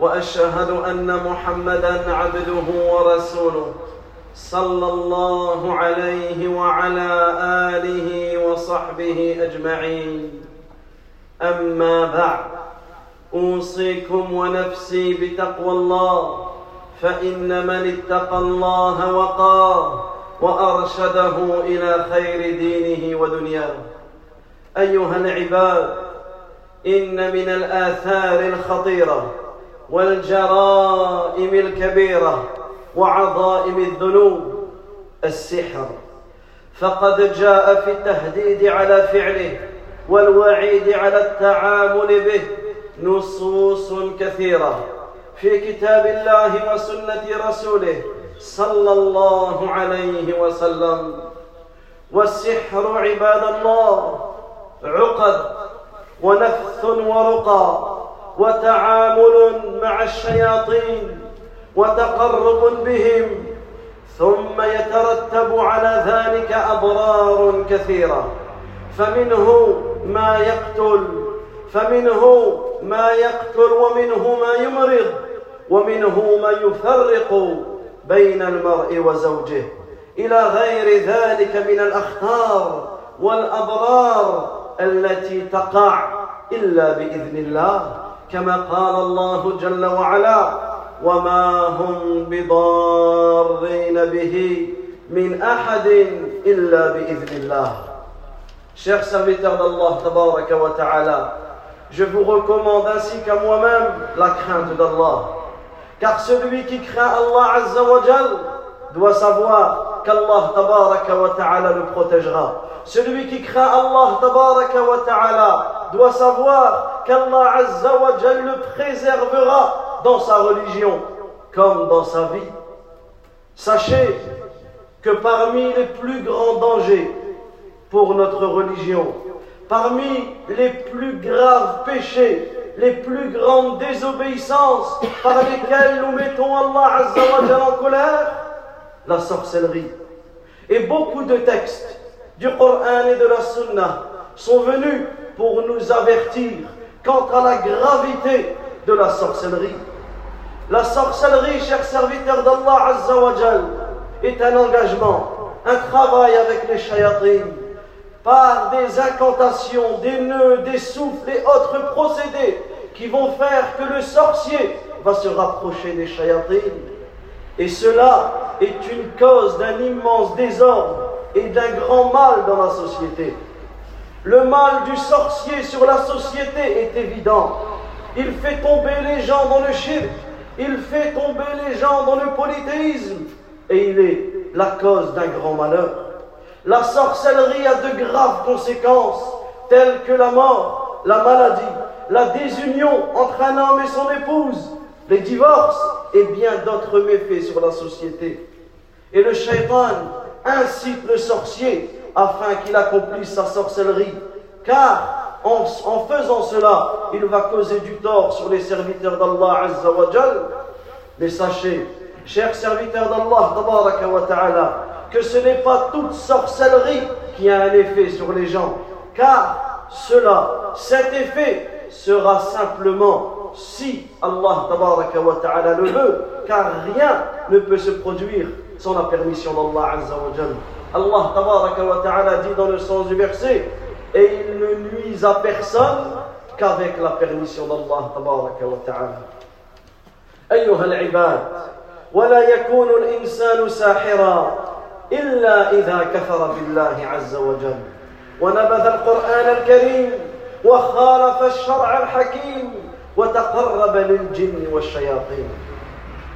وأشهد أن محمدا عبده ورسوله صلى الله عليه وعلى آله وصحبه أجمعين. أما بعد أوصيكم ونفسي بتقوى الله فإن من اتقى الله وقاه وأرشده إلى خير دينه ودنياه. أيها العباد إن من الآثار الخطيرة والجرائم الكبيرة وعظائم الذنوب السحر. فقد جاء في التهديد على فعله والوعيد على التعامل به نصوص كثيرة في كتاب الله وسنة رسوله صلى الله عليه وسلم. والسحر عباد الله عقد ونفث ورقى. وتعامل مع الشياطين وتقرب بهم ثم يترتب على ذلك أضرار كثيرة. فمنه ما يقتل فمنه ما يقتل ومنه ما يمرض ومنه ما يفرق بين المرء وزوجه. إلى غير ذلك من الأخطار والأضرار التي تقع إلا بإذن الله. كما قال الله جل وعلا وما هم بضارين به من احد الا باذن الله Chers serviteurs tabaraka wa ta'ala, je vous recommande ainsi qu'à moi-même la crainte d'Allah. Car celui qui craint Allah Azza wa Jal doit savoir qu'Allah tabaraka wa ta'ala le protégera. Celui qui craint Allah tabaraka wa ta'ala doit savoir qu'Allah Azza le préservera dans sa religion comme dans sa vie. Sachez que parmi les plus grands dangers pour notre religion, parmi les plus graves péchés, les plus grandes désobéissances par lesquelles nous mettons Allah Azza en colère, la sorcellerie. Et beaucoup de textes du Coran et de la Sunna sont venus pour nous avertir quant à la gravité de la sorcellerie. La sorcellerie, chers serviteurs d'Allah Azza wa Jal, est un engagement, un travail avec les shayatines, par des incantations, des nœuds, des souffles et autres procédés qui vont faire que le sorcier va se rapprocher des shayatines. Et cela est une cause d'un immense désordre et d'un grand mal dans la société. Le mal du sorcier sur la société est évident. Il fait tomber les gens dans le shirk, il fait tomber les gens dans le polythéisme, et il est la cause d'un grand malheur. La sorcellerie a de graves conséquences, telles que la mort, la maladie, la désunion entre un homme et son épouse, les divorces et bien d'autres méfaits sur la société. Et le shaitan incite le sorcier afin qu'il accomplisse sa sorcellerie, car en, faisant cela, il va causer du tort sur les serviteurs d'Allah Azza wa Jal. Mais sachez, chers serviteurs d'Allah, que ce n'est pas toute sorcellerie qui a un effet sur les gens, car cela, cet effet sera simplement si Allah le veut, car rien ne peut se produire sans la permission d'Allah Azza wa Jal. Allah wa ta'ala dit dans le sens du verset, et il ne nuise à personne qu'avec la permission d'Allah ta'ala. أيها العباد ولا يكون الإنسان ساحرا إلا إذا كفر بالله عز وجل ونبذ القرآن الكريم وخالف الشرع الحكيم وتقرب للجن والشياطين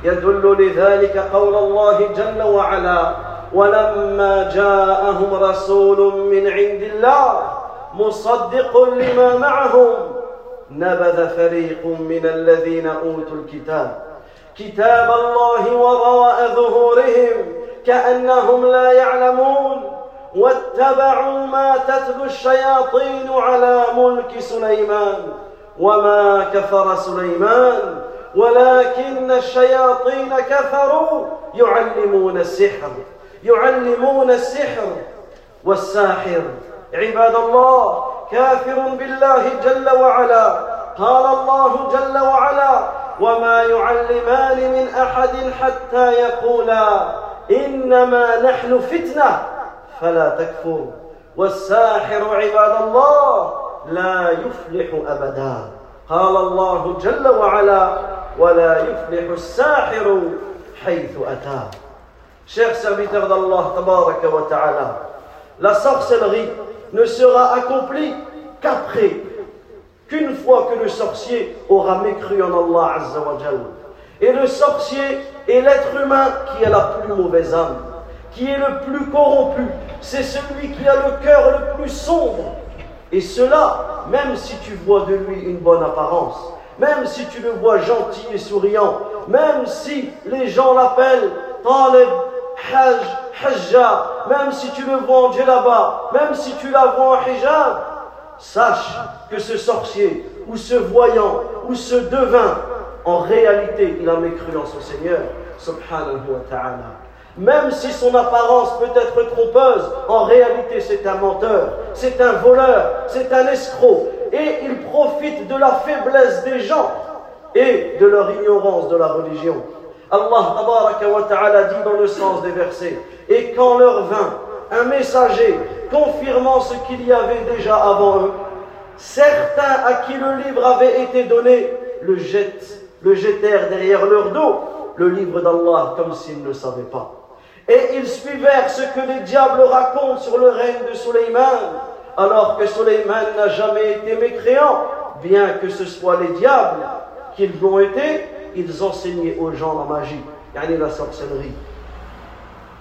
يدل لذلك قول الله جل وعلا ولما جاءهم رسول من عند الله مصدق لما معهم نبذ فريق من الذين أوتوا الكتاب. كتاب الله وراء كأنهم لا يعلمون. واتبعوا ما تتلو الشياطين على ملك سليمان. وما كفر سليمان ولكن الشياطين كفروا يعلمون السحر. يعلمون السحر والساحر. عباد الله كافر بالله جل وعلا. قال الله جل وعلا وما يعلمان من أحد حتى يقولا. إنما نحن فتنة فلا تكفر. والساحر عباد الله لا يفلح أبدا. قال الله جل وعلا ولا يفلح الساحر حيث أتى. Chers serviteurs d'Allah, la sorcellerie ne sera accomplie qu'après, qu'une fois que le sorcier aura mécru en Allah Et le sorcier est l'être humain qui a la plus mauvaise âme, qui est le plus corrompu, c'est celui qui a le cœur le plus sombre. Et cela, même si tu vois de lui une bonne apparence, même si tu le vois gentil et souriant, même si les gens l'appellent Talib, Hajj, Hajja, même si tu le vois en djellaba, même si tu la vois en hijab, sache que ce sorcier, ou ce voyant, ou ce devin, en réalité, il a mécru en son Seigneur, subhanahu wa ta'ala. Même si son apparence peut être trompeuse, en réalité c'est un menteur, c'est un voleur, c'est un escroc. Et il profite de la faiblesse des gens et de leur ignorance de la religion. Allah ta'ala dit dans le sens des versets, et quand leur vint un messager confirmant ce qu'il y avait déjà avant eux, certains à qui le livre avait été donné le, jettent, jetèrent derrière leur dos, le livre d'Allah, comme s'ils ne le savaient pas. Et ils suivèrent ce que les diables racontent sur le règne de Suleiman, alors que Suleiman n'a jamais été mécréant, bien que ce soit les diables qui l'ont été, ils enseignaient aux gens la magie, yani la sorcellerie.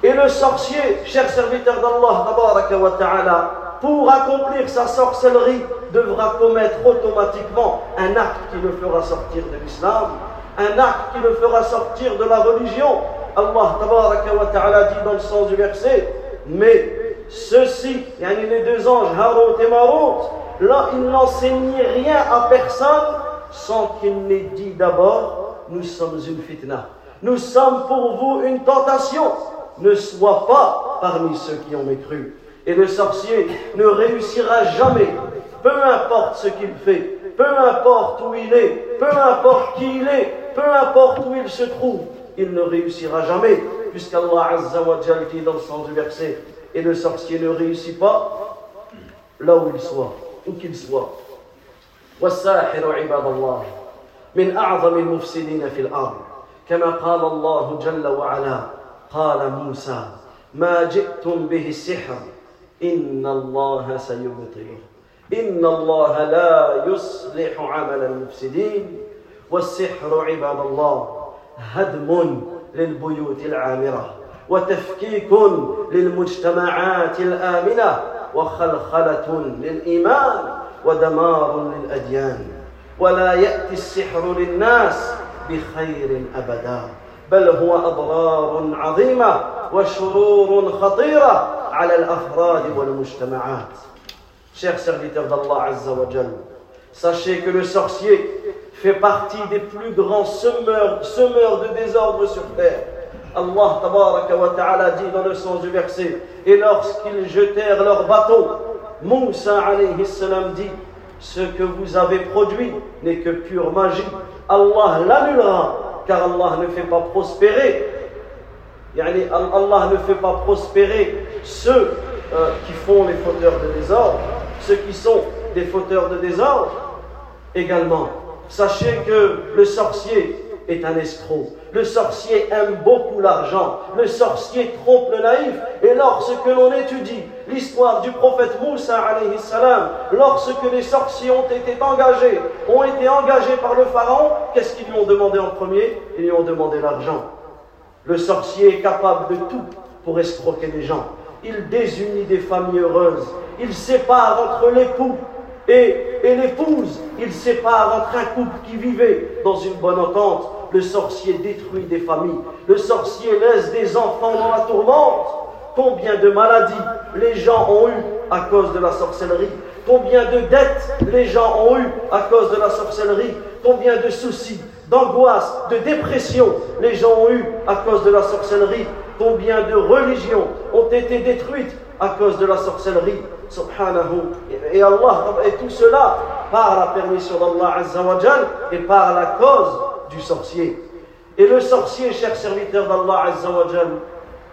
Et le sorcier, cher serviteur d'Allah, pour accomplir sa sorcellerie, devra commettre automatiquement un acte qui le fera sortir de l'islam, un acte qui le fera sortir de la religion, Allah dit dans le sens du verset, mais ceux-ci, les deux anges, Harut et Marut, là, ils n'enseignaient rien à personne sans qu'ils n'aient dit d'abord, nous sommes une fitna. Nous sommes pour vous une tentation. Ne sois pas parmi ceux qui ont mécru. Et le sorcier ne réussira jamais, peu importe ce qu'il fait, peu importe où il est, peu importe qui il est, peu importe où il se trouve, il ne réussira jamais, puisqu'Allah Azza wa dit dans le sens du verset, et le sorcier ne réussit pas là où il soit, où qu'il soit. من أعظم المفسدين في الأرض. كما قال الله جل وعلا قال موسى ما جئتم به السحر إن الله سيبطله. إن الله لا يصلح عمل المفسدين. والسحر عباد الله هدم للبيوت العامرة وتفكيك للمجتمعات الآمنة وخلخلة للإيمان ودمار للأديان. ولا يأتي السحر للناس بخير أبدا بل هو أضرار عظيمة وشرور خطيرة على الأفراد والمجتمعات Chers serviteurs d'Allah Azza wa Jal, sachez que le sorcier fait partie des plus grands semeurs, semeurs de désordre sur terre. Allah wa ta'ala dit dans le sens du verset Et lorsqu'ils jetèrent leur bateau, Moussa alayhi salam dit ce que vous avez produit n'est que pure magie. Allah l'annulera, car Allah ne fait pas prospérer. Allah ne fait pas prospérer ceux euh, qui font les fauteurs de désordre, ceux qui sont des fauteurs de désordre également. Sachez que le sorcier est un escroc. Le sorcier aime beaucoup l'argent. Le sorcier trompe le naïf. Et lorsque l'on étudie l'histoire du prophète Moussa, lorsque les sorciers ont été engagés, ont été engagés par le pharaon, qu'est-ce qu'ils lui ont demandé en premier? Ils lui ont demandé l'argent. Le sorcier est capable de tout pour escroquer les gens. Il désunit des familles heureuses. Il sépare entre l'époux et, l'épouse, il sépare entre un couple qui vivait dans une bonne entente le sorcier détruit des familles, le sorcier laisse des enfants dans la tourmente. Combien de maladies les gens ont eu à cause de la sorcellerie? Combien de dettes les gens ont eu à cause de la sorcellerie? Combien de soucis, d'angoisse, de dépression les gens ont eu à cause de la sorcellerie? Combien de religions ont été détruites à cause de la sorcellerie? Subhanahu. Et Allah, et tout cela par la permission d'Allah Azzawajal et par la cause du sorcier. Et le sorcier, cher serviteur d'Allah Azzawajal,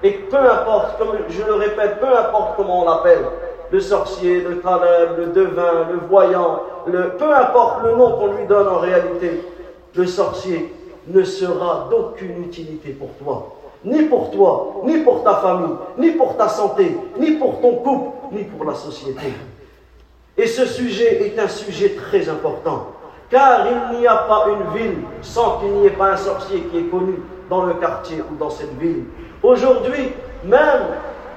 et peu importe, comme je le répète, peu importe comment on l'appelle, le sorcier, le taleb, le devin, le voyant, le, peu importe le nom qu'on lui donne en réalité, le sorcier ne sera d'aucune utilité pour toi. Ni pour toi, ni pour ta famille, ni pour ta santé, ni pour ton couple, ni pour la société. Et ce sujet est un sujet très important, car il n'y a pas une ville sans qu'il n'y ait pas un sorcier qui est connu dans le quartier ou dans cette ville. Aujourd'hui, même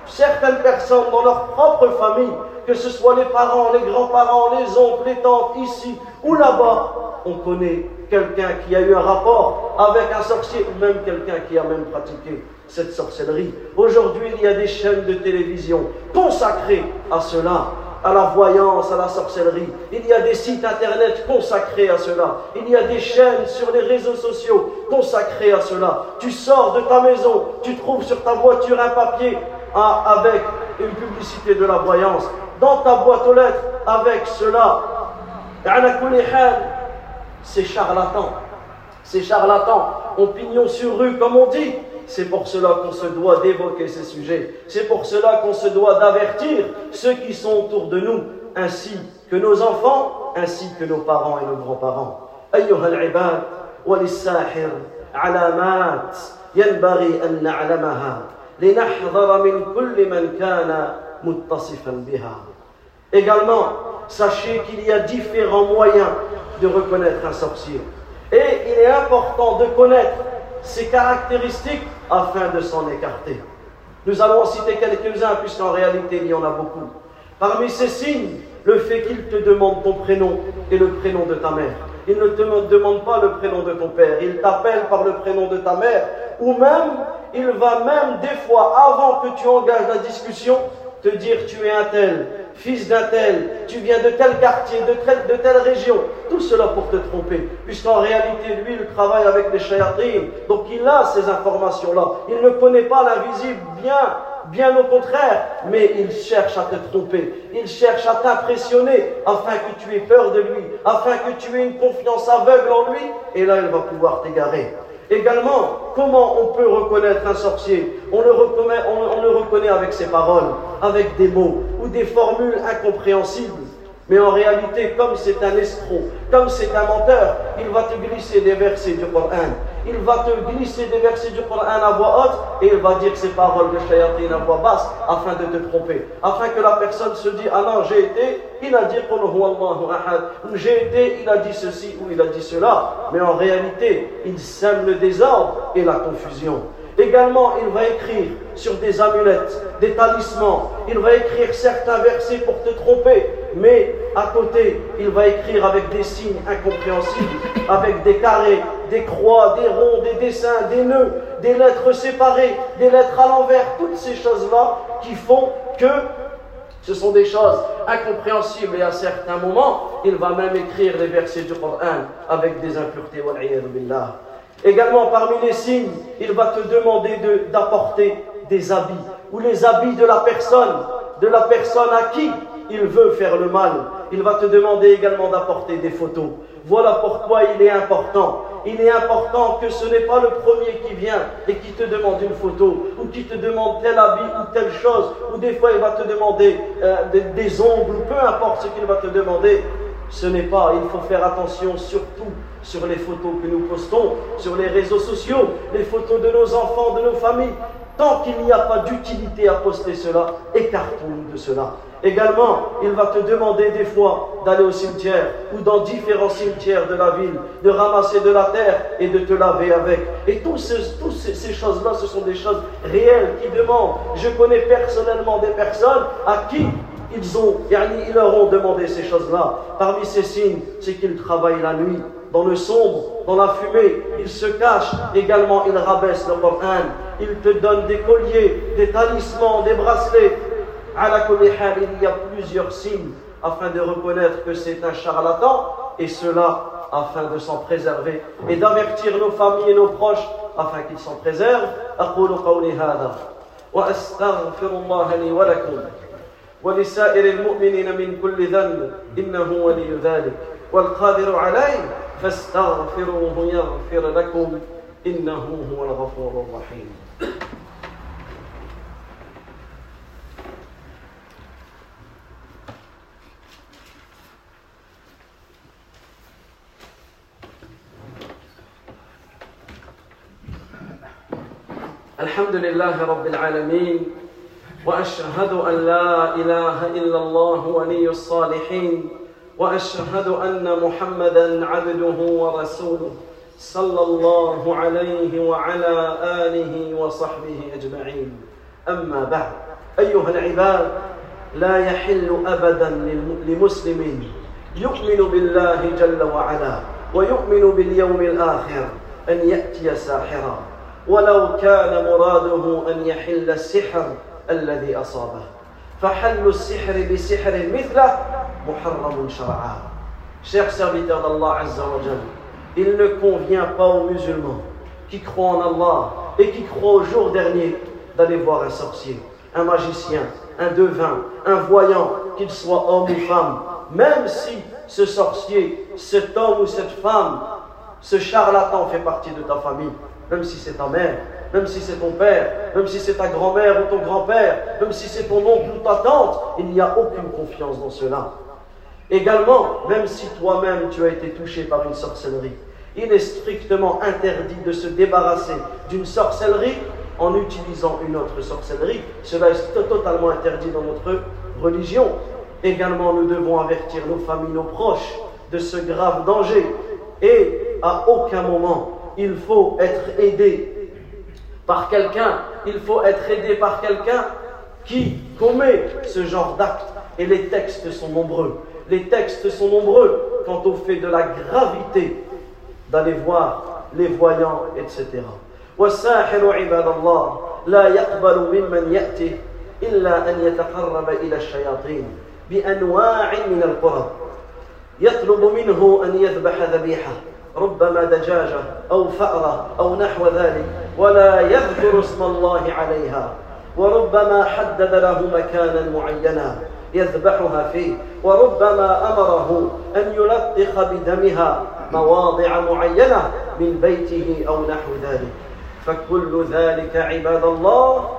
certaines personnes dans leur propre famille, que ce soit les parents, les grands-parents, les oncles, les tantes, ici ou là-bas, on connaît quelqu'un qui a eu un rapport avec un sorcier ou même quelqu'un qui a même pratiqué cette sorcellerie. Aujourd'hui, il y a des chaînes de télévision consacrées à cela, à la voyance, à la sorcellerie. Il y a des sites internet consacrés à cela. Il y a des chaînes sur les réseaux sociaux consacrées à cela. Tu sors de ta maison, tu trouves sur ta voiture un papier avec une publicité de la voyance. Dans ta boîte aux lettres, avec cela. C'est charlatan. C'est charlatan. On pignon sur rue, comme on dit. C'est pour cela qu'on se doit d'évoquer ces sujets. C'est pour cela qu'on se doit d'avertir ceux qui sont autour de nous, ainsi que nos enfants, ainsi que nos parents et nos grands-parents. أيها العباد وللساحر علامات ينبغي أن نعلمها لنحذر من كل من كان متصفا بها. Également, sachez qu'il y a différents moyens de reconnaître un sorcier. Et il est important de connaître ses caractéristiques afin de s'en écarter. Nous allons en citer quelques-uns puisqu'en réalité il y en a beaucoup. Parmi ces signes, le fait qu'il te demande ton prénom et le prénom de ta mère. Il ne te demande pas le prénom de ton père, il t'appelle par le prénom de ta mère. Ou même, il va même des fois, avant que tu engages la discussion, te dire tu es un tel, fils d'un tel, tu viens de tel quartier, de, telle région. Tout cela pour te tromper, puisqu'en réalité, lui, il travaille avec les shayatines. Donc il a ces informations-là. Il ne connaît pas l'invisible bien, bien au contraire, mais il cherche à te tromper. Il cherche à t'impressionner afin que tu aies peur de lui, afin que tu aies une confiance aveugle en lui, et là, il va pouvoir t'égarer. Également, comment on peut reconnaître un sorcier? On le, reconnaît, avec ses paroles, avec des mots ou des formules incompréhensibles. Mais en réalité, comme c'est un escroc, comme c'est un menteur, il va te glisser des versets du Coran. Il va te glisser des versets du Coran à voix haute et il va dire ces paroles de shayatin à voix basse afin de te tromper. Afin que la personne se dise Ah non, j'ai été, il a dit j'ai été, il a dit ceci ou il a dit cela. Mais en réalité, il sème le désordre et la confusion. Également, il va écrire sur des amulettes, des talismans. Il va écrire certains versets pour te tromper. Mais à côté, il va écrire avec des signes incompréhensibles, avec des carrés, des croix, des ronds, des dessins, des nœuds, des lettres séparées, des lettres à l'envers. Toutes ces choses-là qui font que ce sont des choses incompréhensibles et à certains moments, il va même écrire les versets du Coran avec des impuretés. Également, parmi les signes, il va te demander d'apporter des habits, ou les habits de la personne, de la personne à qui il veut faire le mal. Il va te demander également d'apporter des photos. Voilà pourquoi il est important. Il est important que ce n'est pas le premier qui vient et qui te demande une photo, ou qui te demande tel habit ou telle chose, ou des fois il va te demander euh, des, des ongles, peu importe ce qu'il va te demander. Ce n'est pas, il faut faire attention surtout sur les photos que nous postons sur les réseaux sociaux, les photos de nos enfants, de nos familles. Tant qu'il n'y a pas d'utilité à poster cela, écartons-nous de cela. Également, il va te demander des fois d'aller au cimetière ou dans différents cimetières de la ville, de ramasser de la terre et de te laver avec. Et toutes ces, choses-là, ce sont des choses réelles qui demandent. Je connais personnellement des personnes à qui ils, ont, ils leur ont demandé ces choses-là. Parmi ces signes, c'est qu'ils travaillent la nuit, dans le sombre, dans la fumée, ils se cachent, également ils rabaissent le Coran, ils te donnent des colliers, des talismans, des bracelets. À la il y a plusieurs signes afin de reconnaître que c'est un charlatan, et cela afin de s'en préserver et d'avertir nos familles et nos proches afin qu'ils s'en préservent. ولسائر المؤمنين من كل ذنب إنه ولي ذلك. والقادر عليه فاستغفروه يغفر لكم إنه هو الغفور الرحيم. الحمد لله رب العالمين وأشهد أن لا إله إلا الله ولي الصالحين وأشهد أن محمدا عبده ورسوله صلى الله عليه وعلى آله وصحبه أجمعين. أما بعد أيها العباد لا يحل ابدا لمسلم يؤمن بالله جل وعلا ويؤمن باليوم الآخر أن يأتي ساحرا. ولو كان مراده أن يحل السحر الذي أصابه فحل السحر بسحر مثله محرم شرعا Chers serviteurs d'Allah Azza wa il ne convient pas aux musulmans qui croient en Allah et qui croient au jour dernier d'aller voir un sorcier, un magicien, un devin, un voyant, qu'il soit homme ou femme, même si ce sorcier, cet homme ou cette femme, ce charlatan fait partie de ta famille même si c'est ta mère, même si c'est ton père, même si c'est ta grand-mère ou ton grand-père, même si c'est ton oncle ou ta tante, il n'y a aucune confiance dans cela. Également, même si toi-même tu as été touché par une sorcellerie, il est strictement interdit de se débarrasser d'une sorcellerie en utilisant une autre sorcellerie. Cela est totalement interdit dans notre religion. Également, nous devons avertir nos familles, nos proches de ce grave danger. Et à aucun moment, il faut être aidé par quelqu'un, il faut être aidé par quelqu'un qui commet ce genre d'acte. Et les textes sont nombreux. Les textes sont nombreux quant au fait de la gravité d'aller voir les voyants, etc. والساحر عباد الله لا يقبل ممن يأتي إلا أن يتقرب إلى الشياطين بأنواع من القرب يطلب منه أن يذبح ذبيحة ربما دجاجة أو فأرة أو نحو ذلك ولا يذكر اسم الله عليها. وربما حدد له مكانا معينا يذبحها فيه. وربما أمره أن يلطخ بدمها مواضع معينة من بيته أو نحو ذلك. فكل ذلك عباد الله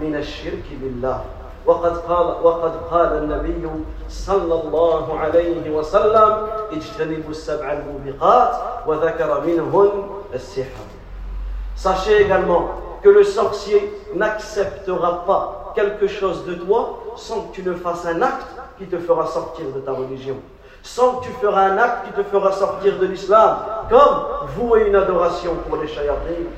من الشرك بالله. وقد قال وقد قال النبي صلى الله عليه وسلم اجتنبوا السبع الموبقات وذكر منهن السحر Sachez également que le sorcier n'acceptera pas quelque chose de toi sans que tu ne fasses un acte qui te fera sortir de ta religion. Sans que tu feras un acte qui te fera sortir de l'islam, comme vouer une adoration pour les shayatines.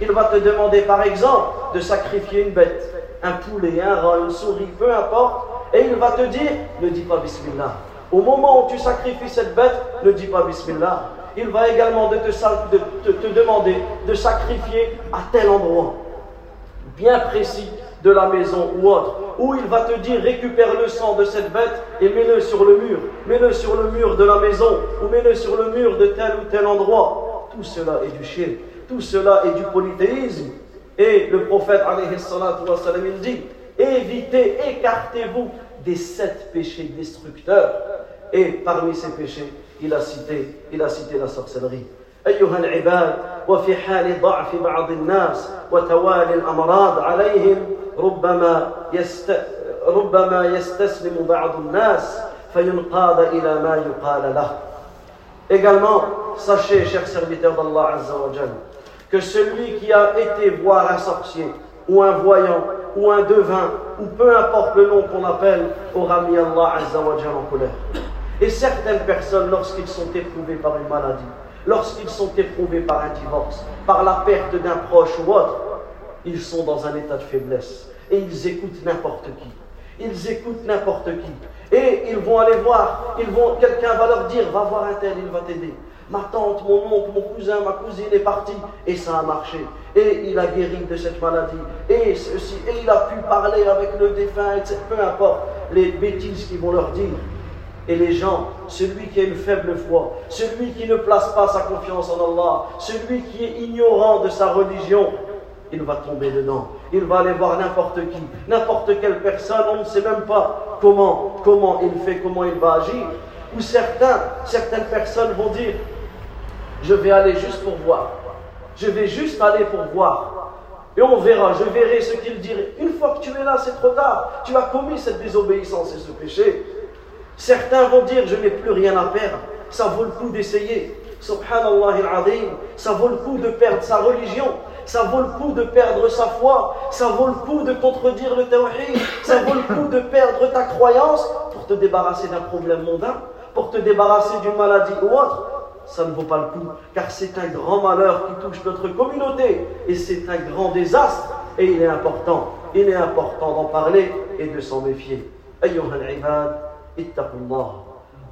Il va te demander par exemple de sacrifier une bête un poulet, un rat, une souris, peu importe, et il va te dire, ne dis pas Bismillah. Au moment où tu sacrifies cette bête, ne dis pas Bismillah. Il va également te, demander de sacrifier à tel endroit, bien précis de la maison ou autre, où il va te dire récupère le sang de cette bête et mets-le sur le mur, mets-le sur le mur de la maison ou mets-le sur le mur de tel ou tel endroit. Tout cela est du shirk, tout cela est du polythéisme. Et le prophète, wassalam, il dit évitez, écartez-vous des sept péchés destructeurs. Et parmi ces péchés, il a cité, il a cité la sorcellerie. أيها العباد وفي حال ضعف بعض الناس وتوالي الأمراض عليهم ربما يست ربما يستسلم بعض الناس فينقاد إلى ما يقال له. Également, sachez, chers serviteurs d'Allah Azza wa Jalla, que celui qui a été voir un sorcier ou un voyant ou un devin ou peu importe le nom qu'on appelle aura mis Allah Azza wa en colère. Et certaines personnes, lorsqu'ils sont éprouvés par une maladie, lorsqu'ils sont éprouvés par un divorce, par la perte d'un proche ou autre, ils sont dans un état de faiblesse et ils écoutent n'importe qui. Ils écoutent n'importe qui. Et ils vont aller voir, ils vont, quelqu'un va leur dire, va voir un tel, il va t'aider. Ma tante, mon oncle, mon cousin, ma cousine est parti et ça a marché. Et il a guéri de cette maladie. Et et il a pu parler avec le défunt, etc. Peu importe les bêtises qu'ils vont leur dire. Et les gens, celui qui a une faible foi, celui qui ne place pas sa confiance en Allah, celui qui est ignorant de sa religion, il va tomber dedans. Il va aller voir n'importe qui, n'importe quelle personne, on ne sait même pas comment, comment il fait, comment il va agir. Ou certains, certaines personnes vont dire, je vais aller juste pour voir. Je vais juste aller pour voir. Et on verra, je verrai ce qu'il dirait. Une fois que tu es là, c'est trop tard. Tu as commis cette désobéissance et ce péché. Certains vont dire, je n'ai plus rien à perdre. Ça vaut le coup d'essayer. Subhanallah al-Azim. Ça vaut le coup de perdre sa religion. Ça vaut le coup de perdre sa foi. Ça vaut le coup de contredire le tawhid. Ça vaut le coup de perdre ta croyance pour te débarrasser d'un problème mondain, pour te débarrasser d'une maladie ou autre ça ne vaut pas le coup, car c'est un grand malheur qui touche notre communauté et c'est un grand désastre. Et il est important, il est important d'en parler et de s'en méfier. أيها العباد اتقوا الله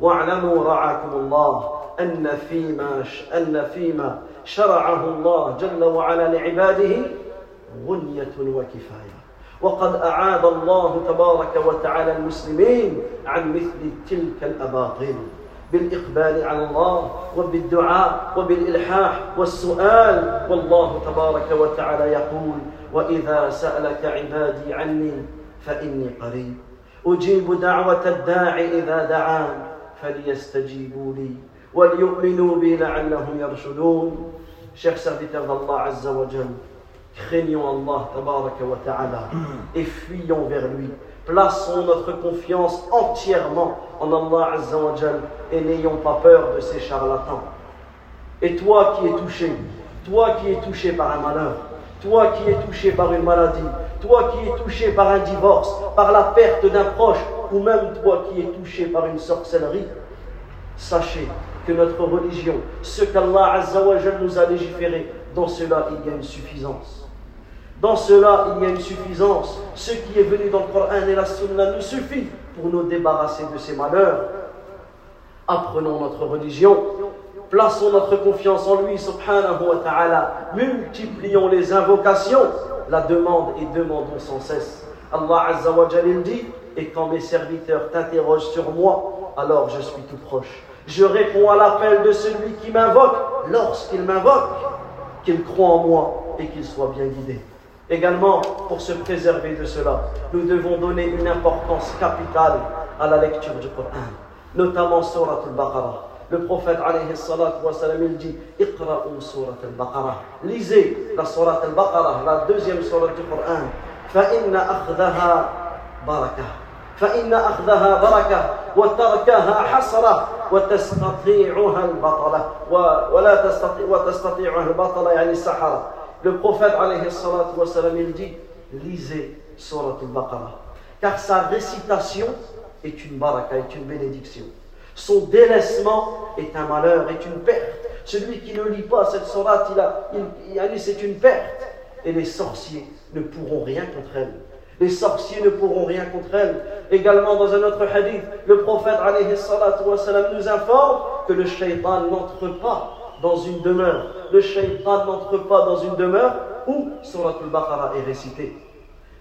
واعلموا رعاكم الله أن فيما أن فيما شرعه الله جل وعلا لعباده غنية وكفاية وقد أعاد الله تبارك وتعالى المسلمين عن مثل تلك الأباطيل بالإقبال على الله وبالدعاء وبالإلحاح والسؤال والله تبارك وتعالى يقول وإذا سألك عبادي عني فإني قريب أجيب دعوة الداعي إذا دعان فليستجيبوا لي وليؤمنوا بي لعلهم يرشدون. Chers serviteurs d'Allah Azza wa Jal, craignons Allah Tabaraka wa Ta'ala et fuyons vers lui. Plaçons notre confiance entièrement en Allah Azzawajal et n'ayons pas peur de ces charlatans. Et toi qui es touché, toi qui es touché par un malheur, toi qui es touché par une maladie, toi qui es touché par un divorce, par la perte d'un proche, ou même toi qui es touché par une sorcellerie, sachez que notre religion, ce qu'Allah Azzawajal nous a légiféré, dans cela il y a une suffisance. Dans cela, il y a une suffisance. Ce qui est venu dans le Coran et la Sunna nous suffit pour nous débarrasser de ces malheurs. Apprenons notre religion, plaçons notre confiance en lui, subhanahu wa ta'ala, multiplions les invocations, la demande et demandons sans cesse. Allah Azza wa dit, et quand mes serviteurs t'interrogent sur moi, alors je suis tout proche. Je réponds à l'appel de celui qui m'invoque lorsqu'il m'invoque, qu'il croit en moi et qu'il soit bien guidé. Également, pour se préserver de cela, nous devons donner une importance capitale à la lecture du Coran, notamment Surat al-Baqarah. Le prophète alayhi salatu wa salam, il dit Iqra'u Surat al-Baqarah. Lisez la Surat al-Baqarah, la deuxième Surat du Coran. فإن أخذها بركة فإن أخذها بركة وتركها حسرة وتستطيعها البطلة ولا تستطيع وتستطيعها البطلة يعني السحرة le prophète, il dit lisez Surat al-Baqarah. Car sa récitation est une baraka, est une bénédiction. Son délaissement est un malheur, est une perte. Celui qui ne lit pas cette surat, il a, il, c'est une perte. Et les sorciers ne pourront rien contre elle. Les sorciers ne pourront rien contre elle. Également dans un autre hadith, le prophète nous informe que le shaitan n'entre pas dans une demeure. Le shaitan n'entre pas dans une demeure où Surat al-Baqarah est récité.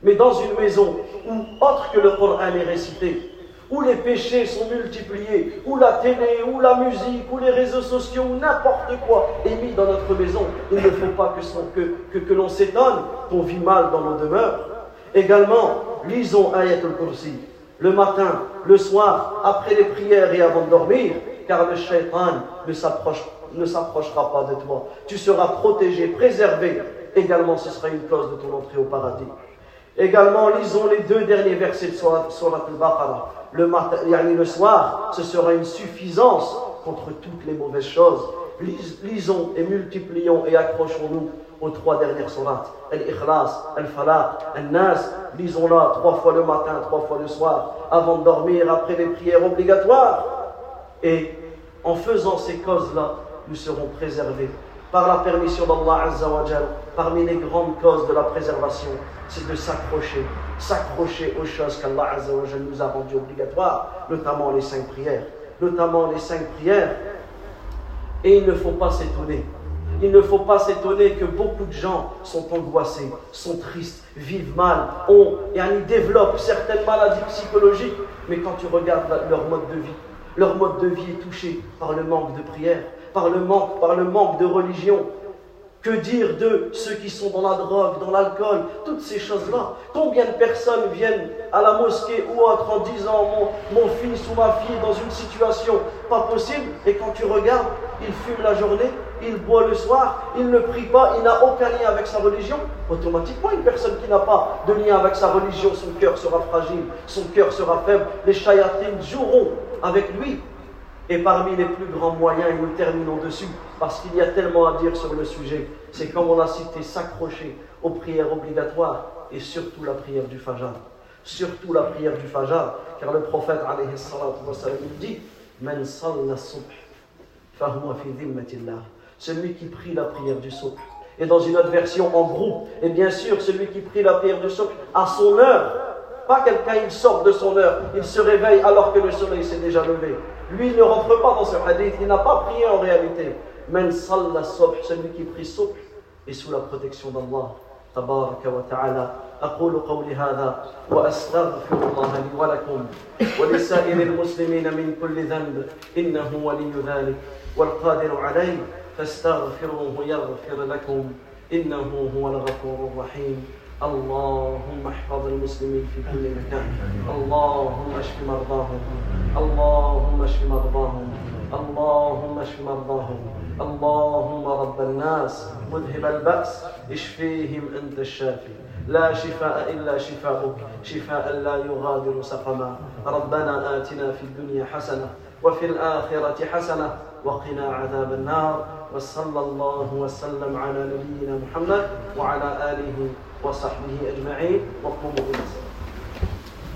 Mais dans une maison où autre que le Coran est récité, où les péchés sont multipliés, où la télé, où la musique, où les réseaux sociaux, où n'importe quoi est mis dans notre maison, il ne faut pas que, l'on s'étonne qu'on vit mal dans nos demeures. Également, lisons Ayat al-Kursi le matin, le soir, après les prières et avant de dormir, car le shaitan ne s'approche ne s'approchera pas de toi. Tu seras protégé, préservé. Également, ce sera une clause de ton entrée au paradis. Également, lisons les deux derniers versets de Surat al-Baqarah. Le le soir, ce sera une suffisance contre toutes les mauvaises choses. lisons et multiplions et accrochons-nous aux trois dernières sourates. Al-Ikhlas, Al-Falaq, Al-Nas. Lisons-la trois fois le matin, trois fois le soir, avant de dormir, après les prières obligatoires. Et en faisant ces causes-là, nous serons préservés. Par la permission d'Allah Azzawajal, parmi les grandes causes de la préservation, c'est de s'accrocher, s'accrocher aux choses qu'Allah Azzawajal nous a rendues obligatoires, notamment les cinq prières. Notamment les cinq prières. Et il ne faut pas s'étonner. Il ne faut pas s'étonner que beaucoup de gens sont angoissés, sont tristes, vivent mal, ont, et ils développent certaines maladies psychologiques. Mais quand tu regardes leur mode de vie, leur mode de vie est touché par le manque de prière, par le manque, de religion, que dire de ceux qui sont dans la drogue, dans l'alcool, toutes ces choses-là? Combien de personnes viennent à la mosquée ou autre en disant mon, fils ou ma fille dans une situation pas possible et quand tu regardes, il fume la journée, il boit le soir, il ne prie pas, il n'a aucun lien avec sa religion? Automatiquement, une personne qui n'a pas de lien avec sa religion, son cœur sera fragile, son cœur sera faible, les chayatines joueront avec lui et parmi les plus grands moyens, et nous terminons dessus, parce qu'il y a tellement à dire sur le sujet, c'est comme on a cité, s'accrocher aux prières obligatoires et surtout la prière du Fajr. Surtout la prière du Fajr, car le prophète dit Celui qui prie la prière du subh. Et dans une autre version en groupe, et bien sûr, celui qui prie la prière du subh à son heure, pas quelqu'un, il sort de son heure, il se réveille alors que le soleil s'est déjà levé. Lui, il ne rentre pas dans ce hadith, il n'a pas prié en réalité. Men salla subh, celui qui prie subh, est sous la protection d'Allah. تبارك وتعالى أقول قولي هذا وأستغفر الله لي ولكم ولسائر المسلمين من كل ذنب إنه ولي ذلك والقادر عليه فاستغفروه يغفر لكم إنه هو الغفور الرحيم اللهم احفظ المسلمين في كل مكان. اللهم اشف مرضاهم. اللهم اشف مرضاهم. اللهم اشف مرضاهم. اللهم رب الناس مذهب البأس اشفيهم أنت الشافي؟ لا شفاء إلا شفاؤك. شفاء لا يغادر سقما. ربنا آتنا في الدنيا حسنة وفي الآخرة حسنة وقنا عذاب النار. وصلى الله وسلم على نبينا محمد وعلى آله وصحبه أجمعين واقوموا بنصر